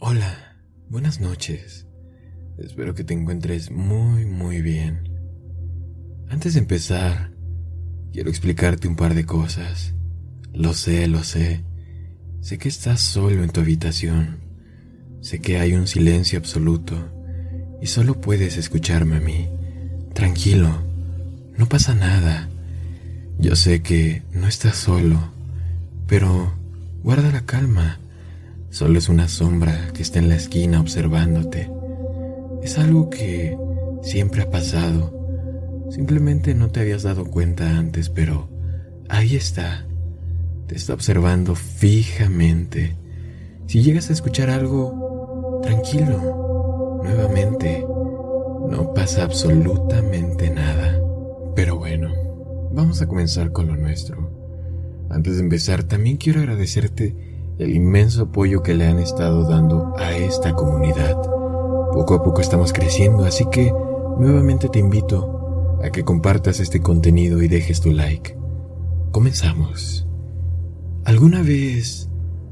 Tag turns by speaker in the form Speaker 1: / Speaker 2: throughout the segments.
Speaker 1: Hola, buenas noches. Espero que te encuentres muy, muy bien. Antes de empezar, quiero explicarte un par de cosas. Lo sé, lo sé. Sé que estás solo en tu habitación. Sé que hay un silencio absoluto y solo puedes escucharme a mí. Tranquilo, no pasa nada. Yo sé que no estás solo, pero guarda la calma. Solo es una sombra que está en la esquina observándote. Es algo que siempre ha pasado. Simplemente no te habías dado cuenta antes, pero ahí está. Te está observando fijamente. Si llegas a escuchar algo, tranquilo. Nuevamente, no pasa absolutamente nada. Pero bueno, vamos a comenzar con lo nuestro. Antes de empezar, también quiero agradecerte el inmenso apoyo que le han estado dando a esta comunidad. Poco a poco estamos creciendo, así que nuevamente te invito a que compartas este contenido y dejes tu like. Comenzamos. ¿Alguna vez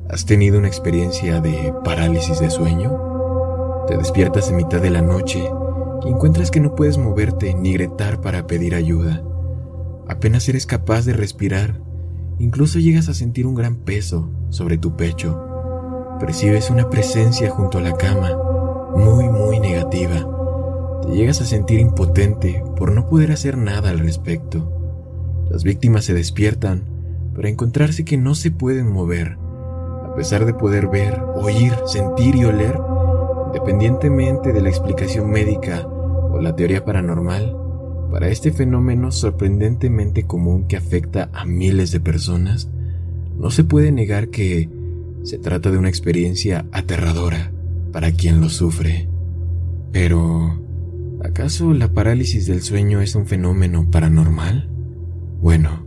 Speaker 1: has tenido una experiencia de parálisis de sueño? Te despiertas en mitad de la noche y encuentras que no puedes moverte ni gritar para pedir ayuda. Apenas eres capaz de respirar, incluso llegas a sentir un gran peso sobre tu pecho. Percibes una presencia junto a la cama, muy, muy negativa. Te llegas a sentir impotente por no poder hacer nada al respecto. Las víctimas se despiertan para encontrarse que no se pueden mover, a pesar de poder ver, oír, sentir y oler, independientemente de la explicación médica o la teoría paranormal, para este fenómeno sorprendentemente común que afecta a miles de personas, no se puede negar que se trata de una experiencia aterradora para quien lo sufre. Pero, ¿acaso la parálisis del sueño es un fenómeno paranormal? Bueno,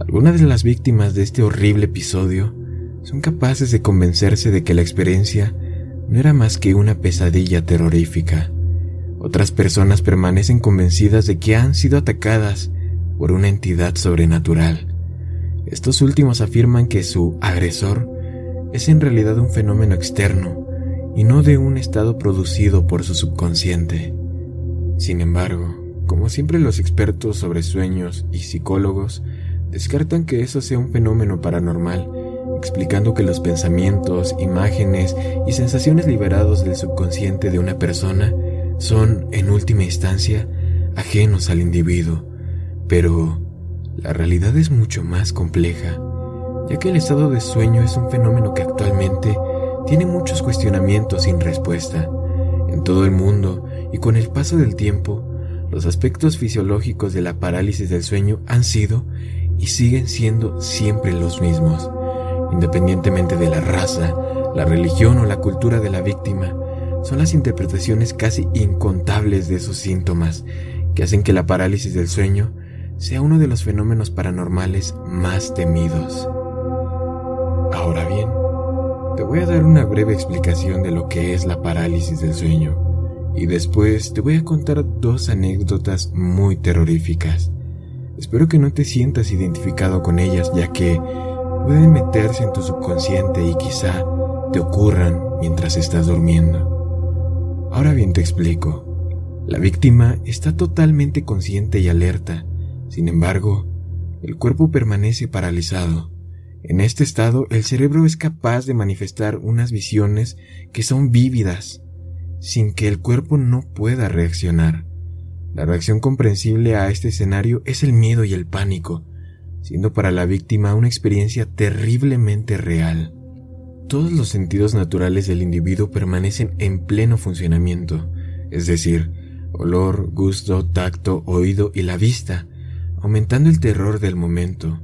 Speaker 1: algunas de las víctimas de este horrible episodio son capaces de convencerse de que la experiencia no era más que una pesadilla terrorífica. Otras personas permanecen convencidas de que han sido atacadas por una entidad sobrenatural. Estos últimos afirman que su agresor es en realidad un fenómeno externo y no de un estado producido por su subconsciente. Sin embargo, como siempre los expertos sobre sueños y psicólogos descartan que eso sea un fenómeno paranormal, explicando que los pensamientos, imágenes y sensaciones liberados del subconsciente de una persona son, en última instancia, ajenos al individuo, pero la realidad es mucho más compleja, ya que el estado de sueño es un fenómeno que actualmente tiene muchos cuestionamientos sin respuesta. En todo el mundo y con el paso del tiempo, los aspectos fisiológicos de la parálisis del sueño han sido y siguen siendo siempre los mismos, independientemente de la raza, la religión o la cultura de la víctima son las interpretaciones casi incontables de esos síntomas que hacen que la parálisis del sueño sea uno de los fenómenos paranormales más temidos. Ahora bien, te voy a dar una breve explicación de lo que es la parálisis del sueño y después te voy a contar dos anécdotas muy terroríficas. Espero que no te sientas identificado con ellas ya que pueden meterse en tu subconsciente y quizá te ocurran mientras estás durmiendo. Ahora bien te explico. La víctima está totalmente consciente y alerta. Sin embargo, el cuerpo permanece paralizado. En este estado, el cerebro es capaz de manifestar unas visiones que son vívidas, sin que el cuerpo no pueda reaccionar. La reacción comprensible a este escenario es el miedo y el pánico, siendo para la víctima una experiencia terriblemente real. Todos los sentidos naturales del individuo permanecen en pleno funcionamiento, es decir, olor, gusto, tacto, oído y la vista, aumentando el terror del momento.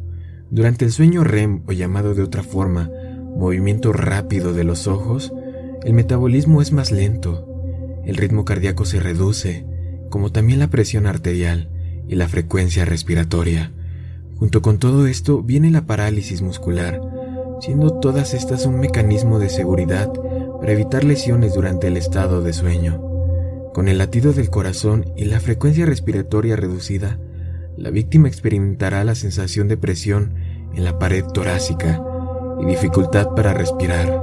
Speaker 1: Durante el sueño REM, o llamado de otra forma, movimiento rápido de los ojos, el metabolismo es más lento, el ritmo cardíaco se reduce, como también la presión arterial y la frecuencia respiratoria. Junto con todo esto viene la parálisis muscular, siendo todas estas un mecanismo de seguridad para evitar lesiones durante el estado de sueño. Con el latido del corazón y la frecuencia respiratoria reducida, la víctima experimentará la sensación de presión en la pared torácica y dificultad para respirar.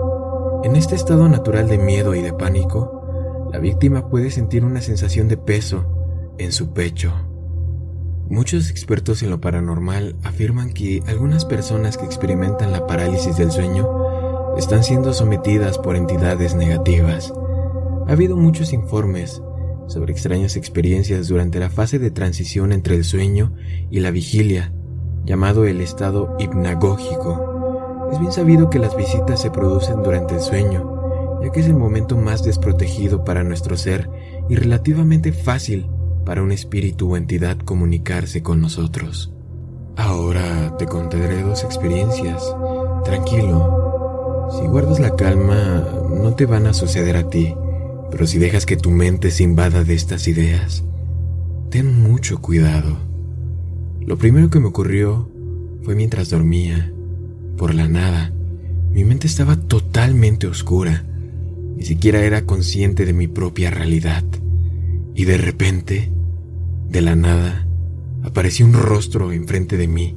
Speaker 1: En este estado natural de miedo y de pánico, la víctima puede sentir una sensación de peso en su pecho. Muchos expertos en lo paranormal afirman que algunas personas que experimentan la parálisis del sueño están siendo sometidas por entidades negativas. Ha habido muchos informes sobre extrañas experiencias durante la fase de transición entre el sueño y la vigilia, llamado el estado hipnagógico. Es bien sabido que las visitas se producen durante el sueño, ya que es el momento más desprotegido para nuestro ser y relativamente fácil para un espíritu o entidad comunicarse con nosotros. Ahora te contaré dos experiencias. Tranquilo. Si guardas la calma, no te van a suceder a ti. Pero si dejas que tu mente se invada de estas ideas, ten mucho cuidado. Lo primero que me ocurrió fue mientras dormía. Por la nada, mi mente estaba totalmente oscura. Ni siquiera era consciente de mi propia realidad. Y de repente, de la nada, apareció un rostro enfrente de mí.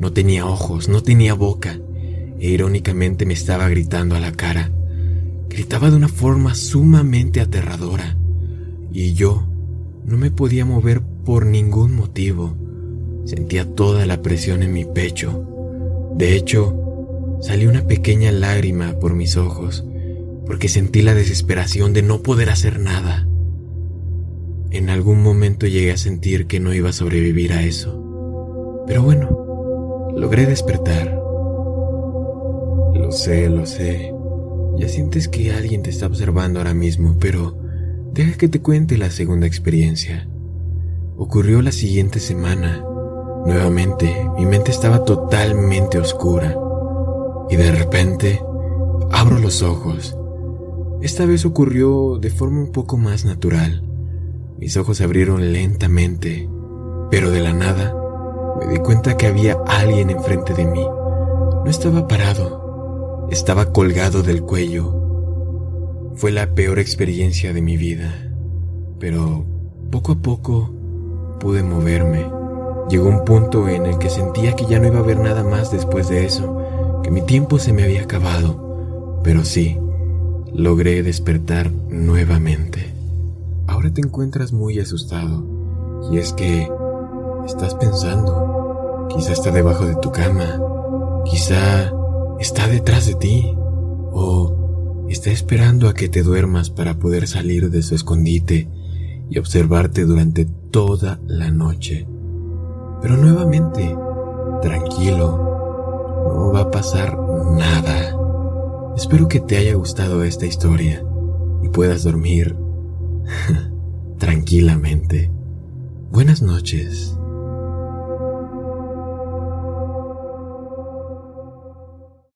Speaker 1: No tenía ojos, no tenía boca, e irónicamente me estaba gritando a la cara. Gritaba de una forma sumamente aterradora, y yo no me podía mover por ningún motivo. Sentía toda la presión en mi pecho. De hecho, salió una pequeña lágrima por mis ojos, porque sentí la desesperación de no poder hacer nada. En algún momento llegué a sentir que no iba a sobrevivir a eso. Pero bueno, logré despertar. Lo sé, lo sé. Ya sientes que alguien te está observando ahora mismo, pero deja que te cuente la segunda experiencia. Ocurrió la siguiente semana. Nuevamente, mi mente estaba totalmente oscura. Y de repente, abro los ojos. Esta vez ocurrió de forma un poco más natural. Mis ojos se abrieron lentamente, pero de la nada me di cuenta que había alguien enfrente de mí. No estaba parado, estaba colgado del cuello. Fue la peor experiencia de mi vida, pero poco a poco pude moverme. Llegó un punto en el que sentía que ya no iba a haber nada más después de eso, que mi tiempo se me había acabado, pero sí, logré despertar nuevamente. Ahora te encuentras muy asustado, y es que estás pensando, quizá está debajo de tu cama, quizá está detrás de ti o está esperando a que te duermas para poder salir de su escondite y observarte durante toda la noche. Pero nuevamente, tranquilo, no va a pasar nada. Espero que te haya gustado esta historia y puedas dormir tranquilamente. Buenas noches.